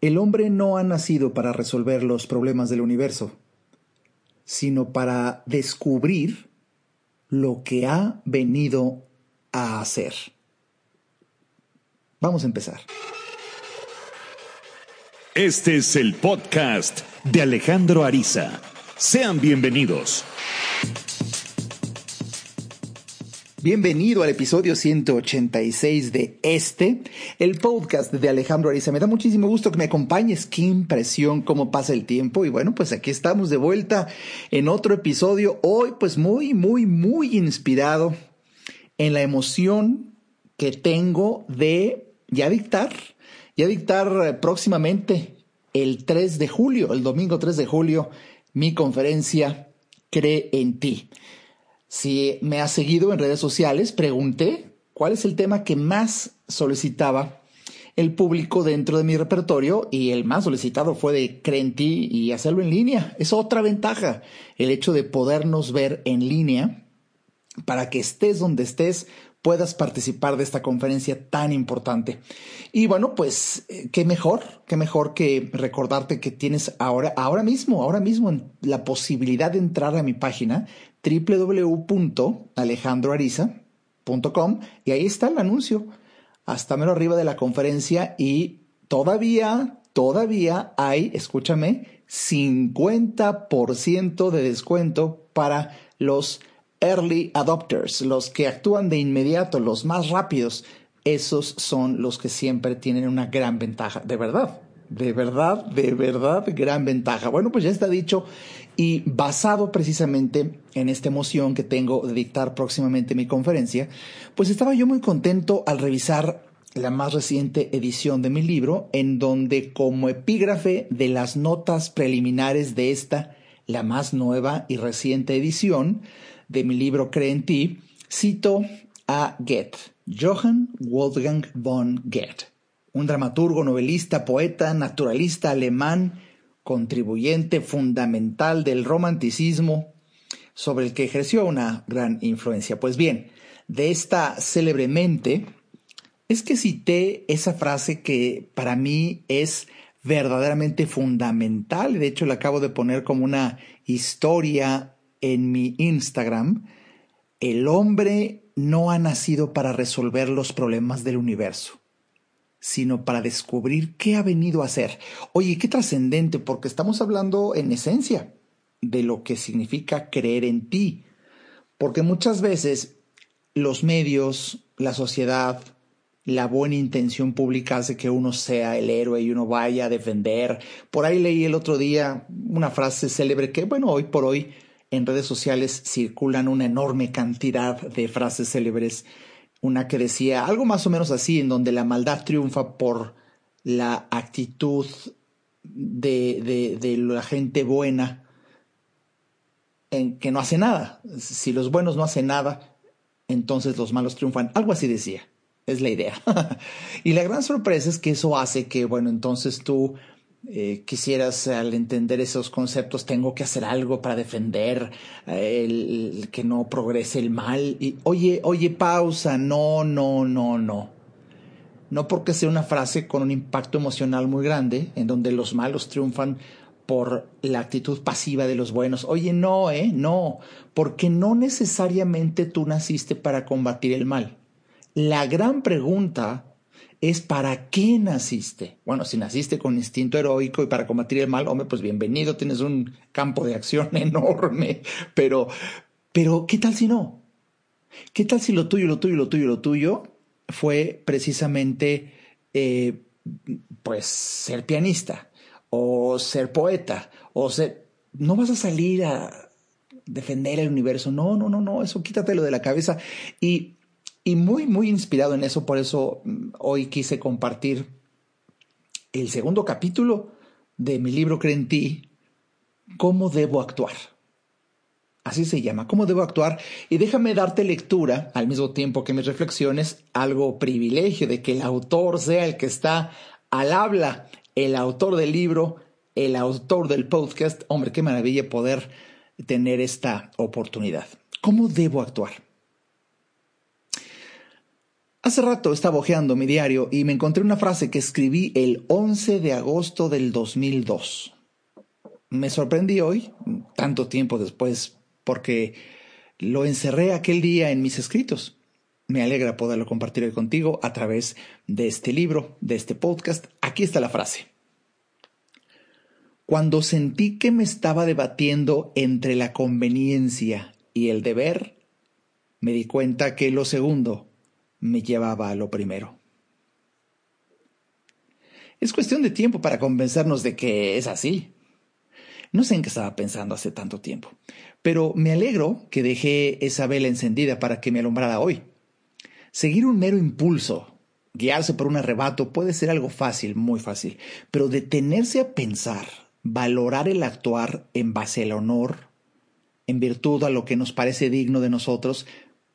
El hombre no ha nacido para resolver los problemas del universo, sino para descubrir lo que ha venido a hacer. Vamos a empezar. Este es el podcast de Alejandro Ariza. Sean bienvenidos. Bienvenido al episodio 186 de este, el podcast de Alejandro Ariza. Me da muchísimo gusto que me acompañes. Qué impresión cómo pasa el tiempo. Y bueno, pues aquí estamos de vuelta en otro episodio. Hoy pues muy, muy, muy inspirado en la emoción que tengo de ya dictar, ya dictar próximamente el 3 de julio, el domingo 3 de julio, mi conferencia Cree en ti. Si me has seguido en redes sociales, pregunté cuál es el tema que más solicitaba el público dentro de mi repertorio y el más solicitado fue de Crenti y hacerlo en línea. Es otra ventaja, el hecho de podernos ver en línea para que estés donde estés puedas participar de esta conferencia tan importante. Y bueno, pues eh, qué mejor, qué mejor que recordarte que tienes ahora, ahora mismo, ahora mismo la posibilidad de entrar a mi página www.alejandroariza.com y ahí está el anuncio, hasta menos arriba de la conferencia y todavía, todavía hay, escúchame, 50% de descuento para los early adopters, los que actúan de inmediato, los más rápidos, esos son los que siempre tienen una gran ventaja, de verdad. De verdad, de verdad, gran ventaja. Bueno, pues ya está dicho y basado precisamente en esta emoción que tengo de dictar próximamente mi conferencia, pues estaba yo muy contento al revisar la más reciente edición de mi libro, en donde como epígrafe de las notas preliminares de esta, la más nueva y reciente edición de mi libro Cree en ti, cito a Goethe, Johann Wolfgang von Goethe un dramaturgo, novelista, poeta, naturalista alemán, contribuyente fundamental del romanticismo, sobre el que ejerció una gran influencia. Pues bien, de esta célebre mente, es que cité esa frase que para mí es verdaderamente fundamental, de hecho la acabo de poner como una historia en mi Instagram, el hombre no ha nacido para resolver los problemas del universo sino para descubrir qué ha venido a hacer. Oye, qué trascendente, porque estamos hablando en esencia de lo que significa creer en ti, porque muchas veces los medios, la sociedad, la buena intención pública hace que uno sea el héroe y uno vaya a defender. Por ahí leí el otro día una frase célebre que, bueno, hoy por hoy en redes sociales circulan una enorme cantidad de frases célebres una que decía algo más o menos así, en donde la maldad triunfa por la actitud de, de, la gente buena en que no hace nada. Si los buenos no hacen nada, entonces los malos triunfan. Algo así decía. Es la idea. y la gran sorpresa es que eso hace que, bueno, entonces tú eh, quisieras al entender esos conceptos tengo que hacer algo para defender eh, el, que no progrese el mal. Y oye oye pausa. No no no no. No porque sea una frase con un impacto emocional muy grande en donde los malos triunfan por la actitud pasiva de los buenos. Oye no eh no. Porque no necesariamente tú naciste para combatir el mal. La gran pregunta es para qué naciste. Bueno, si naciste con instinto heroico y para combatir el mal, hombre, pues bienvenido, tienes un campo de acción enorme, pero, pero, ¿qué tal si no? ¿Qué tal si lo tuyo, lo tuyo, lo tuyo, lo tuyo fue precisamente, eh, pues, ser pianista o ser poeta o ser... No vas a salir a defender el universo, no, no, no, no, eso quítatelo de la cabeza y y muy, muy inspirado en eso, por eso mm, hoy quise compartir el segundo capítulo de mi libro Cree en ti, ¿Cómo debo actuar? Así se llama, ¿Cómo debo actuar? Y déjame darte lectura, al mismo tiempo que mis reflexiones, algo privilegio de que el autor sea el que está al habla, el autor del libro, el autor del podcast. Hombre, qué maravilla poder tener esta oportunidad. ¿Cómo debo actuar? Hace rato estaba hojeando mi diario y me encontré una frase que escribí el 11 de agosto del 2002. Me sorprendí hoy, tanto tiempo después, porque lo encerré aquel día en mis escritos. Me alegra poderlo compartir hoy contigo a través de este libro, de este podcast. Aquí está la frase. Cuando sentí que me estaba debatiendo entre la conveniencia y el deber, me di cuenta que lo segundo me llevaba a lo primero. Es cuestión de tiempo para convencernos de que es así. No sé en qué estaba pensando hace tanto tiempo, pero me alegro que dejé esa vela encendida para que me alumbrara hoy. Seguir un mero impulso, guiarse por un arrebato puede ser algo fácil, muy fácil, pero detenerse a pensar, valorar el actuar en base al honor, en virtud a lo que nos parece digno de nosotros,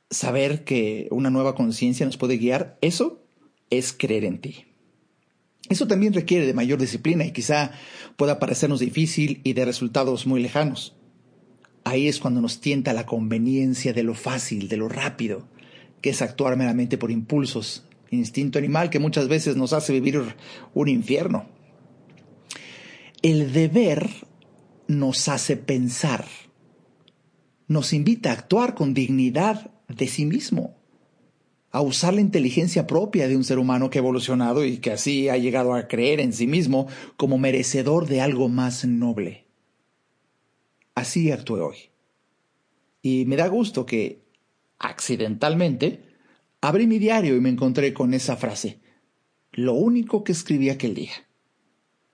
saber que una nueva conciencia nos puede guiar, eso es creer en ti. Eso también requiere de mayor disciplina y quizá pueda parecernos difícil y de resultados muy lejanos. Ahí es cuando nos tienta la conveniencia de lo fácil, de lo rápido, que es actuar meramente por impulsos, instinto animal que muchas veces nos hace vivir un infierno. El deber nos hace pensar, nos invita a actuar con dignidad de sí mismo, a usar la inteligencia propia de un ser humano que ha evolucionado y que así ha llegado a creer en sí mismo como merecedor de algo más noble. Así actué hoy. Y me da gusto que, accidentalmente, abrí mi diario y me encontré con esa frase. Lo único que escribí aquel día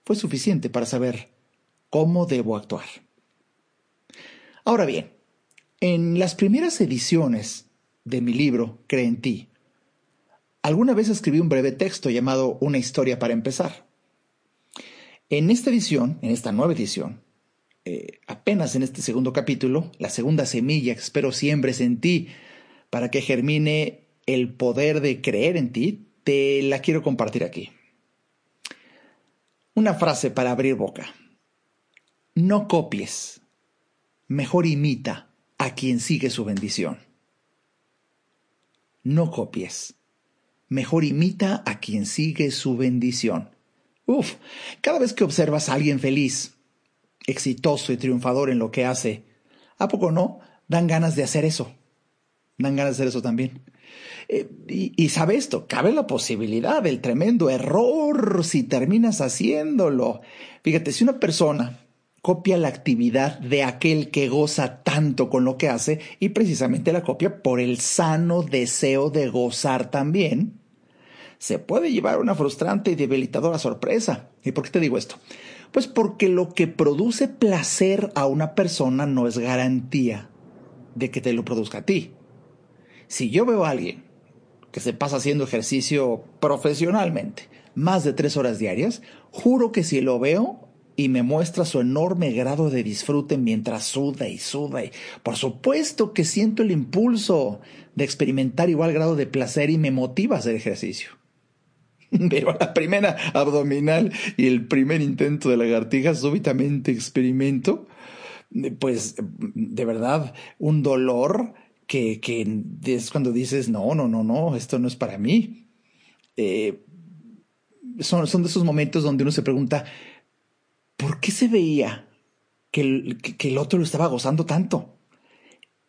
fue suficiente para saber cómo debo actuar. Ahora bien, en las primeras ediciones de mi libro Cree en ti, alguna vez escribí un breve texto llamado Una historia para empezar. En esta edición, en esta nueva edición, eh, apenas en este segundo capítulo, la segunda semilla que espero siembres en ti para que germine el poder de creer en ti, te la quiero compartir aquí. Una frase para abrir boca. No copies, mejor imita a quien sigue su bendición. No copies. Mejor imita a quien sigue su bendición. Uf, cada vez que observas a alguien feliz, exitoso y triunfador en lo que hace, ¿a poco no? Dan ganas de hacer eso. Dan ganas de hacer eso también. Eh, y, y, sabe esto, cabe la posibilidad del tremendo error si terminas haciéndolo. Fíjate, si una persona copia la actividad de aquel que goza tanto con lo que hace y precisamente la copia por el sano deseo de gozar también, se puede llevar una frustrante y debilitadora sorpresa. ¿Y por qué te digo esto? Pues porque lo que produce placer a una persona no es garantía de que te lo produzca a ti. Si yo veo a alguien que se pasa haciendo ejercicio profesionalmente más de tres horas diarias, juro que si lo veo y me muestra su enorme grado de disfrute mientras suda y suda. Y por supuesto que siento el impulso de experimentar igual grado de placer y me motiva a hacer ejercicio. Pero la primera abdominal y el primer intento de lagartija súbitamente experimento, pues de verdad, un dolor que, que es cuando dices, no, no, no, no, esto no es para mí. Eh, son, son de esos momentos donde uno se pregunta, ¿por qué se veía que el, que el otro lo estaba gozando tanto?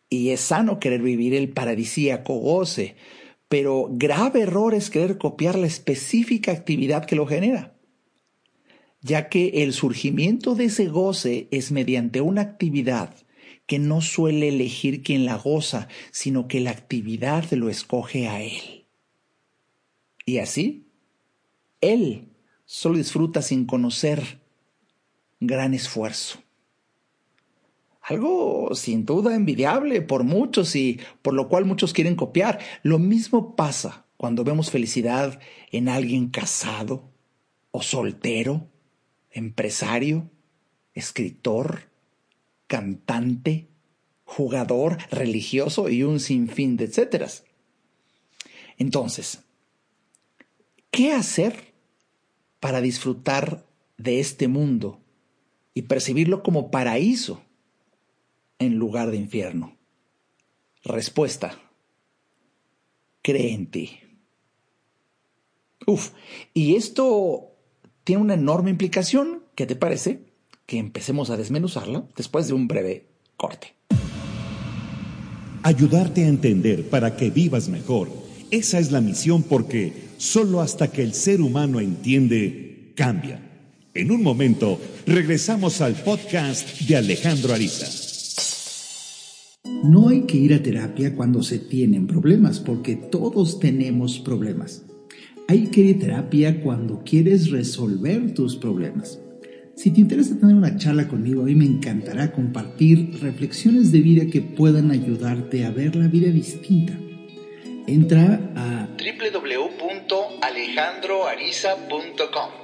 Y es sano querer vivir el paradisíaco goce, pero grave error es querer copiar la específica actividad que lo genera, ya que el surgimiento de ese goce es mediante una actividad que no suele elegir quien la goza, sino que la actividad lo escoge a él. Y así, él solo disfruta sin conocer gran esfuerzo. Algo sin duda envidiable por muchos y por lo cual muchos quieren copiar. Lo mismo pasa cuando vemos felicidad en alguien casado o soltero, empresario, escritor, cantante, jugador, religioso y un sinfín de etcéteras. Entonces, ¿qué hacer para disfrutar de este mundo y percibirlo como paraíso en lugar de infierno? Respuesta. Cree en ti. Uf, y esto tiene una enorme implicación. ¿Qué te parece? Que empecemos a desmenuzarlo después de un breve corte. Ayudarte a entender para que vivas mejor. Esa es la misión porque solo hasta que el ser humano entiende, cambia. En un momento, regresamos al podcast de Alejandro Ariza. No hay que ir a terapia cuando se tienen problemas, porque todos tenemos problemas. Hay que ir a terapia cuando quieres resolver tus problemas. Si te interesa tener una charla conmigo, a mí me encantará compartir reflexiones de vida que puedan ayudarte a ver la vida distinta. Entra a www.alejandroariza.com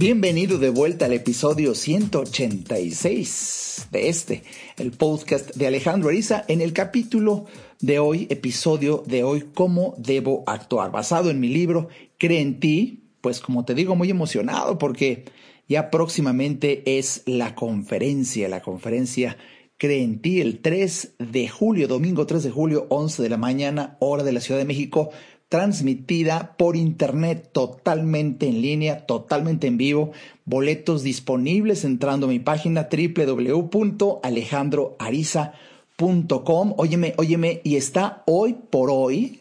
Bienvenido de vuelta al episodio 186 de este, el podcast de Alejandro Ariza, en el capítulo de hoy, episodio de hoy, cómo debo actuar, basado en mi libro Cree en ti, pues como te digo, muy emocionado porque ya próximamente es la conferencia, la conferencia Cree en ti el 3 de julio, domingo 3 de julio, 11 de la mañana, hora de la Ciudad de México, transmitida por internet totalmente en línea, totalmente en vivo. Boletos disponibles entrando a mi página www.alejandroariza.com. Óyeme, óyeme, y está hoy por hoy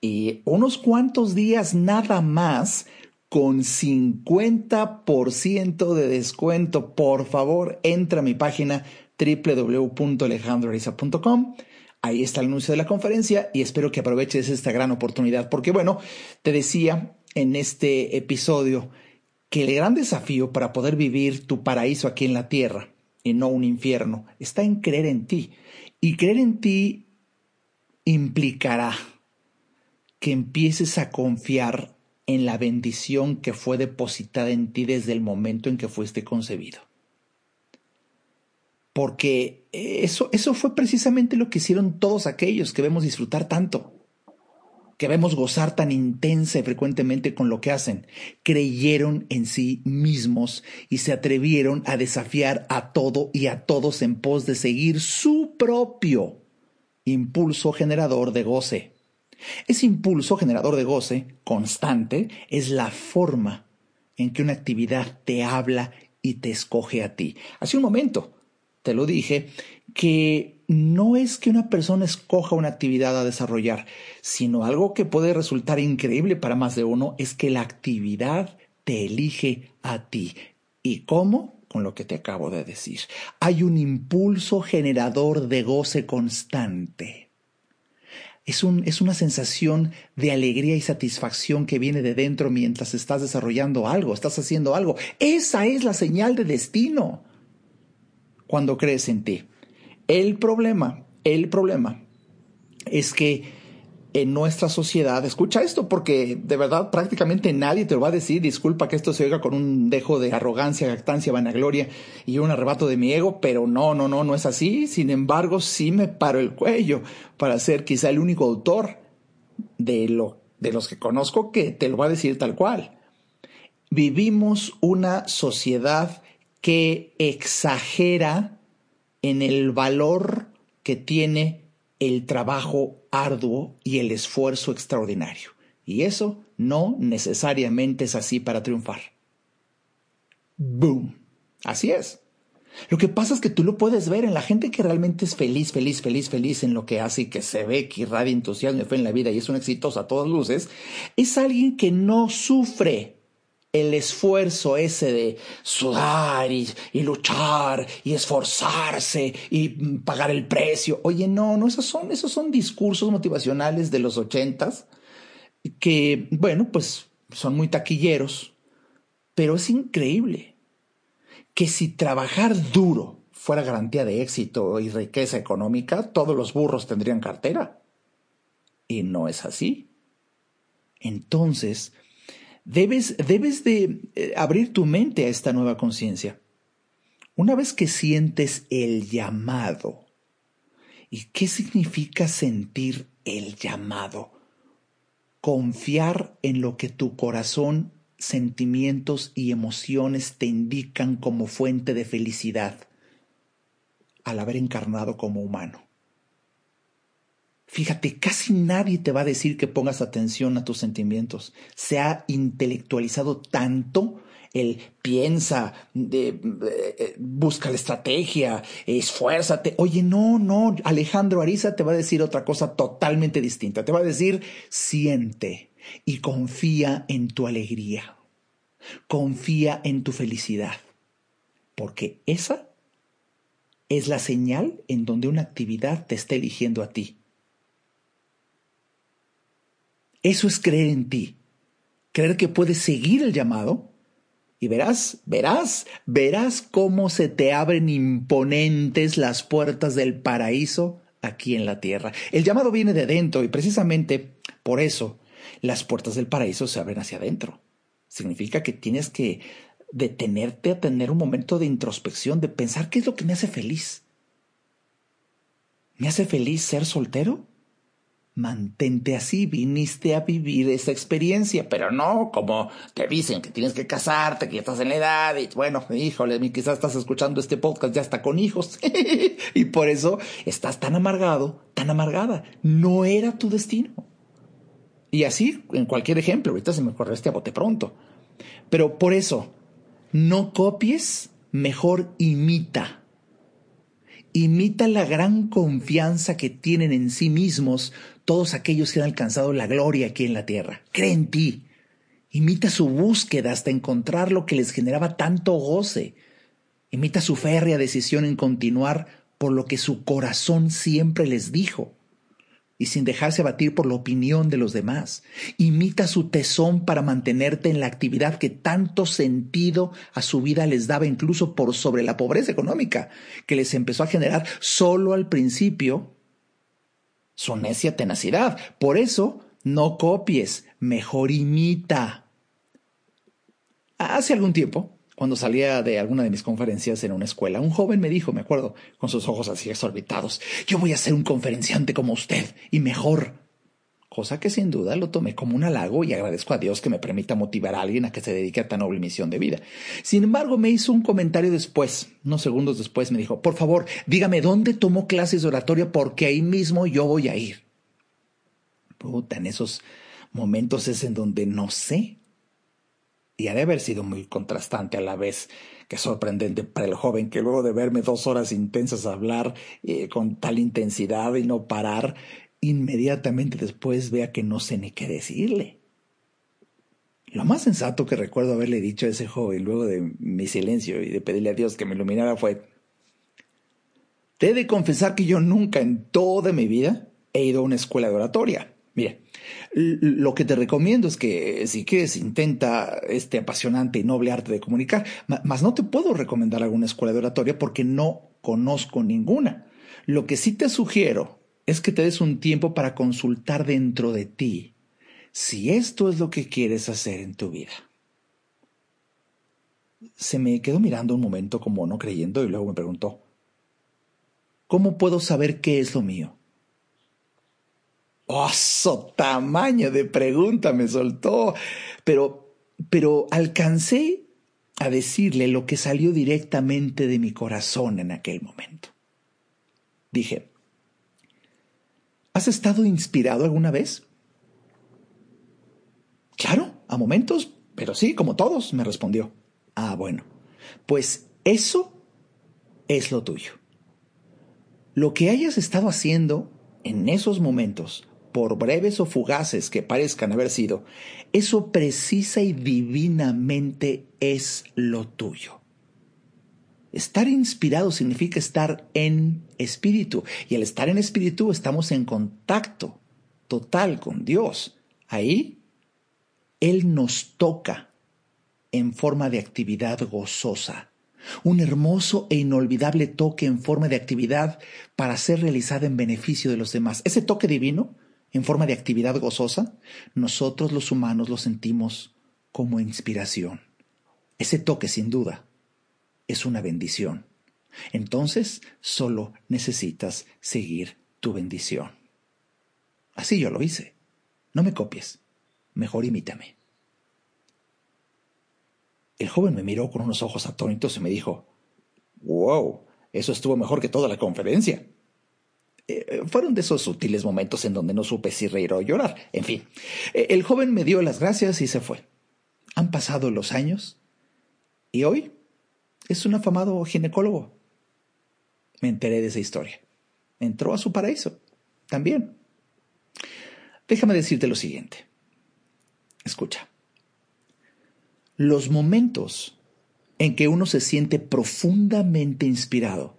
y unos cuantos días nada más con 50% de descuento. Por favor, entra a mi página www.alejandroariza.com. Ahí está el anuncio de la conferencia y espero que aproveches esta gran oportunidad porque bueno, te decía en este episodio que el gran desafío para poder vivir tu paraíso aquí en la tierra y no un infierno está en creer en ti. Y creer en ti implicará que empieces a confiar en la bendición que fue depositada en ti desde el momento en que fuiste concebido. Porque eso, eso fue precisamente lo que hicieron todos aquellos que vemos disfrutar tanto, que vemos gozar tan intensa y frecuentemente con lo que hacen. Creyeron en sí mismos y se atrevieron a desafiar a todo y a todos en pos de seguir su propio impulso generador de goce. Ese impulso generador de goce constante es la forma en que una actividad te habla y te escoge a ti. Hace un momento te lo dije que no es que una persona escoja una actividad a desarrollar, sino algo que puede resultar increíble para más de uno es que la actividad te elige a ti. ¿Y cómo? Con lo que te acabo de decir. Hay un impulso generador de goce constante es, un, es una sensación de alegría y satisfacción que viene de dentro mientras estás desarrollando algo, estás haciendo algo. Esa es la señal de destino cuando crees en ti. El problema, el problema es que en nuestra sociedad, escucha esto porque de verdad prácticamente nadie te lo va a decir, disculpa que esto se oiga con un dejo de arrogancia, jactancia, vanagloria y un arrebato de mi ego, pero no, no, no, no es así. Sin embargo, sí me paro el cuello para ser quizá el único autor de, lo, de los que conozco que te lo va a decir tal cual. Vivimos una sociedad que exagera en el valor que tiene el trabajo arduo y el esfuerzo extraordinario. Y eso no necesariamente es así para triunfar. Boom. Así es. Lo que pasa es que tú lo puedes ver en la gente que realmente es feliz, feliz, feliz, feliz en lo que hace y que se ve que irradia entusiasmo y fe en la vida y es un exitoso a todas luces, es alguien que no sufre el esfuerzo ese de sudar y, luchar y esforzarse y pagar el precio. Oye, no, no, esos son, esos son discursos motivacionales de los ochentas que, bueno, pues son muy taquilleros, pero es increíble que si trabajar duro fuera garantía de éxito y riqueza económica, todos los burros tendrían cartera. Y no es así. Entonces, debes, debes de eh, abrir tu mente a esta nueva conciencia. Una vez que sientes el llamado, ¿y qué significa sentir el llamado? Confiar en lo que tu corazón, sentimientos y emociones te indican como fuente de felicidad al haber encarnado como humano. Fíjate, casi nadie te va a decir que pongas atención a tus sentimientos. Se ha intelectualizado tanto el piensa, de, eh, busca la estrategia, esfuérzate. Oye, no, no, Alejandro Ariza te va a decir otra cosa totalmente distinta. Te va a decir, siente y confía en tu alegría. Confía en tu felicidad. Porque esa es la señal en donde una actividad te está eligiendo a ti. Eso es creer en ti, creer que puedes seguir el llamado y verás, verás, verás cómo se te abren imponentes las puertas del paraíso aquí en la tierra. El llamado viene de dentro y precisamente por eso las puertas del paraíso se abren hacia adentro. Significa que tienes que detenerte a tener un momento de introspección, de pensar qué es lo que me hace feliz. ¿Me hace feliz ser soltero? Mantente así, viniste a vivir esa experiencia, pero no como te dicen que tienes que casarte, que ya estás en la edad, y bueno, híjole, quizás estás escuchando este podcast ya está con hijos, y por eso estás tan amargado, tan amargada. No era tu destino. Y así, en cualquier ejemplo, ahorita se me ocurre este a bote pronto. Pero por eso, no copies, mejor imita imita la gran confianza que tienen en sí mismos todos aquellos que han alcanzado la gloria aquí en la tierra. Cree en ti. Imita su búsqueda hasta encontrar lo que les generaba tanto goce. Imita su férrea decisión en continuar por lo que su corazón siempre les dijo y sin dejarse abatir por la opinión de los demás. Imita su tesón para mantenerte en la actividad que tanto sentido a su vida les daba incluso por sobre la pobreza económica que les empezó a generar solo al principio su necia tenacidad. Por eso, no copies, mejor imita. Hace algún tiempo, cuando salía de alguna de mis conferencias en una escuela, un joven me dijo, me acuerdo, con sus ojos así exorbitados, yo voy a ser un conferenciante como usted, y mejor. Cosa que sin duda lo tomé como un halago y agradezco a Dios que me permita motivar a alguien a que se dedique a tan noble misión de vida. Sin embargo, me hizo un comentario después, unos segundos después, me dijo, por favor, dígame dónde tomó clases de oratoria porque ahí mismo yo voy a ir. Puta, en esos momentos es en donde no sé y ha de haber sido muy contrastante a la vez que sorprendente para el joven que luego de verme dos horas intensas hablar eh, con tal intensidad y no parar, inmediatamente después vea que no sé ni qué decirle. Lo más sensato que recuerdo haberle dicho a ese joven luego de mi silencio y de pedirle a Dios que me iluminara fue, te he de confesar que yo nunca en toda mi vida he ido a una escuela de oratoria. Mira, lo que te recomiendo es que si quieres intenta este apasionante y noble arte de comunicar, mas no te puedo recomendar alguna escuela de oratoria porque no conozco ninguna. Lo que sí te sugiero es que te des un tiempo para consultar dentro de ti si esto es lo que quieres hacer en tu vida. Se me quedó mirando un momento como no creyendo y luego me preguntó, ¿cómo puedo saber qué es lo mío? ¡Oso! Tamaño de pregunta me soltó. Pero, pero alcancé a decirle lo que salió directamente de mi corazón en aquel momento. Dije, ¿has estado inspirado alguna vez? Claro, a momentos, pero sí, como todos, me respondió. Ah, bueno, pues eso es lo tuyo. Lo que hayas estado haciendo en esos momentos por breves o fugaces que parezcan haber sido, eso precisa y divinamente es lo tuyo. Estar inspirado significa estar en espíritu y al estar en espíritu estamos en contacto total con Dios. Ahí Él nos toca en forma de actividad gozosa, un hermoso e inolvidable toque en forma de actividad para ser realizada en beneficio de los demás. Ese toque divino en forma de actividad gozosa, nosotros los humanos lo sentimos como inspiración. Ese toque, sin duda, es una bendición. Entonces, solo necesitas seguir tu bendición. Así yo lo hice. No me copies, mejor imítame. El joven me miró con unos ojos atónitos y me dijo, Wow, eso estuvo mejor que toda la conferencia. Eh, fueron de esos sutiles momentos en donde no supe si reír o llorar. En fin, eh, el joven me dio las gracias y se fue. Han pasado los años y hoy es un afamado ginecólogo. Me enteré de esa historia. Entró a su paraíso. También. Déjame decirte lo siguiente. Escucha. Los momentos en que uno se siente profundamente inspirado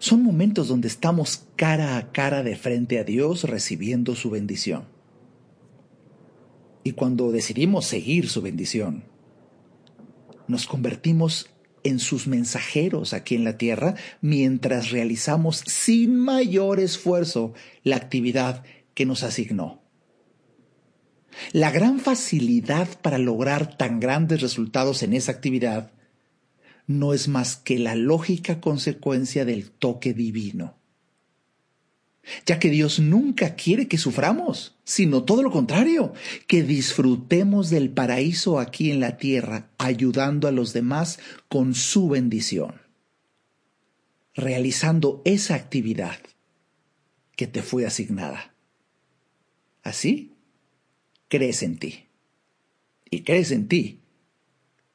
son momentos donde estamos cara a cara de frente a Dios recibiendo su bendición. Y cuando decidimos seguir su bendición, nos convertimos en sus mensajeros aquí en la tierra mientras realizamos sin mayor esfuerzo la actividad que nos asignó. La gran facilidad para lograr tan grandes resultados en esa actividad no es más que la lógica consecuencia del toque divino. Ya que Dios nunca quiere que suframos, sino todo lo contrario, que disfrutemos del paraíso aquí en la tierra, ayudando a los demás con su bendición, realizando esa actividad que te fue asignada. Así, crees en ti. Y crees en ti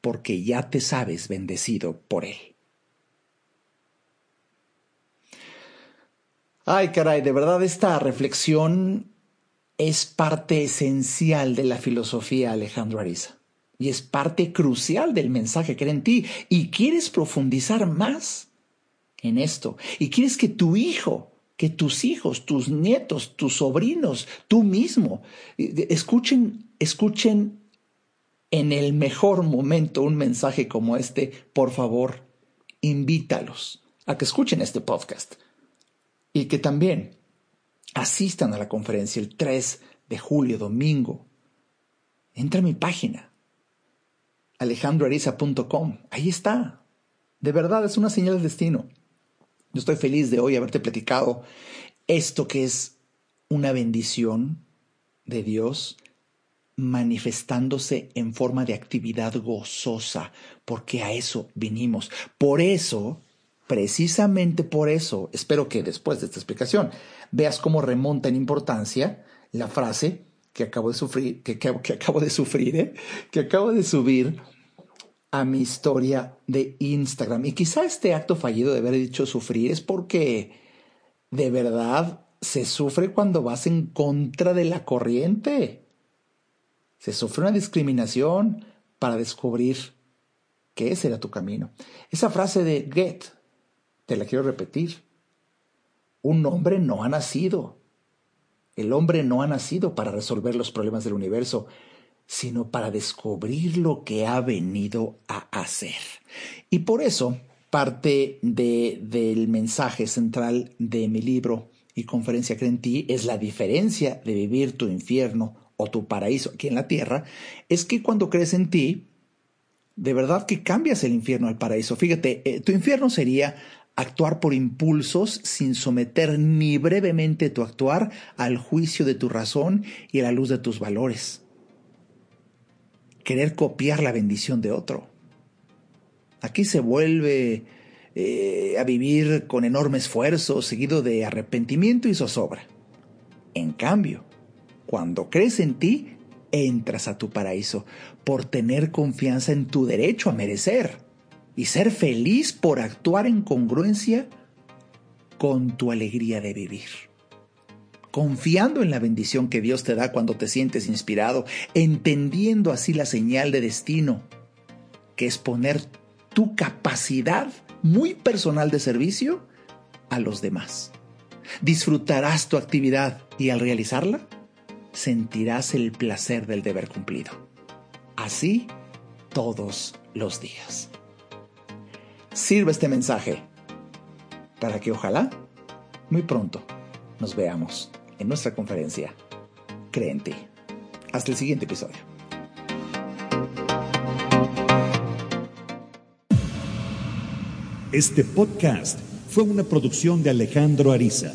porque ya te sabes bendecido por Él. Ay, caray, de verdad esta reflexión es parte esencial de la filosofía Alejandro Ariza y es parte crucial del mensaje que era en ti y quieres profundizar más en esto y quieres que tu hijo, que tus hijos, tus nietos, tus sobrinos, tú mismo eh, escuchen escuchen en el mejor momento un mensaje como este, por favor, invítalos a que escuchen este podcast y que también asistan a la conferencia el 3 de julio, domingo. Entra a mi página, alejandroariza.com. Ahí está. De verdad, es una señal del destino. Yo estoy feliz de hoy haberte platicado esto que es una bendición de Dios manifestándose en forma de actividad gozosa, porque a eso vinimos. Por eso, precisamente por eso, espero que después de esta explicación veas cómo remonta en importancia la frase que acabo de sufrir, que, acabo de sufrir, ¿eh? que acabo de subir a mi historia de Instagram. Y quizá este acto fallido de haber dicho sufrir es porque de verdad se sufre cuando vas en contra de la corriente. Se sufre una discriminación para descubrir que ese era tu camino. Esa frase de Goethe, te la quiero repetir. Un hombre no ha nacido. El hombre no ha nacido para resolver los problemas del universo, sino para descubrir lo que ha venido a hacer. Y por eso, parte de, del mensaje central de mi libro y conferencia que en ti es la diferencia de vivir tu infierno o tu paraíso aquí en la tierra, es que cuando crees en ti, de verdad que cambias el infierno al paraíso. Fíjate, eh, tu infierno sería actuar por impulsos sin someter ni brevemente tu actuar al juicio de tu razón y a la luz de tus valores. Querer copiar la bendición de otro. Aquí se vuelve eh, a vivir con enorme esfuerzo, seguido de arrepentimiento y zozobra. En cambio, cuando crees en ti, entras a tu paraíso por tener confianza en tu derecho a merecer y ser feliz por actuar en congruencia con tu alegría de vivir. Confiando en la bendición que Dios te da cuando te sientes inspirado, entendiendo así la señal de destino, que es poner tu capacidad muy personal de servicio a los demás. Disfrutarás tu actividad y al realizarla, sentirás el placer del deber cumplido. Así todos los días. Sirve este mensaje para que ojalá muy pronto nos veamos en nuestra conferencia Cree en ti. Hasta el siguiente episodio. Este podcast fue una producción de Alejandro Ariza.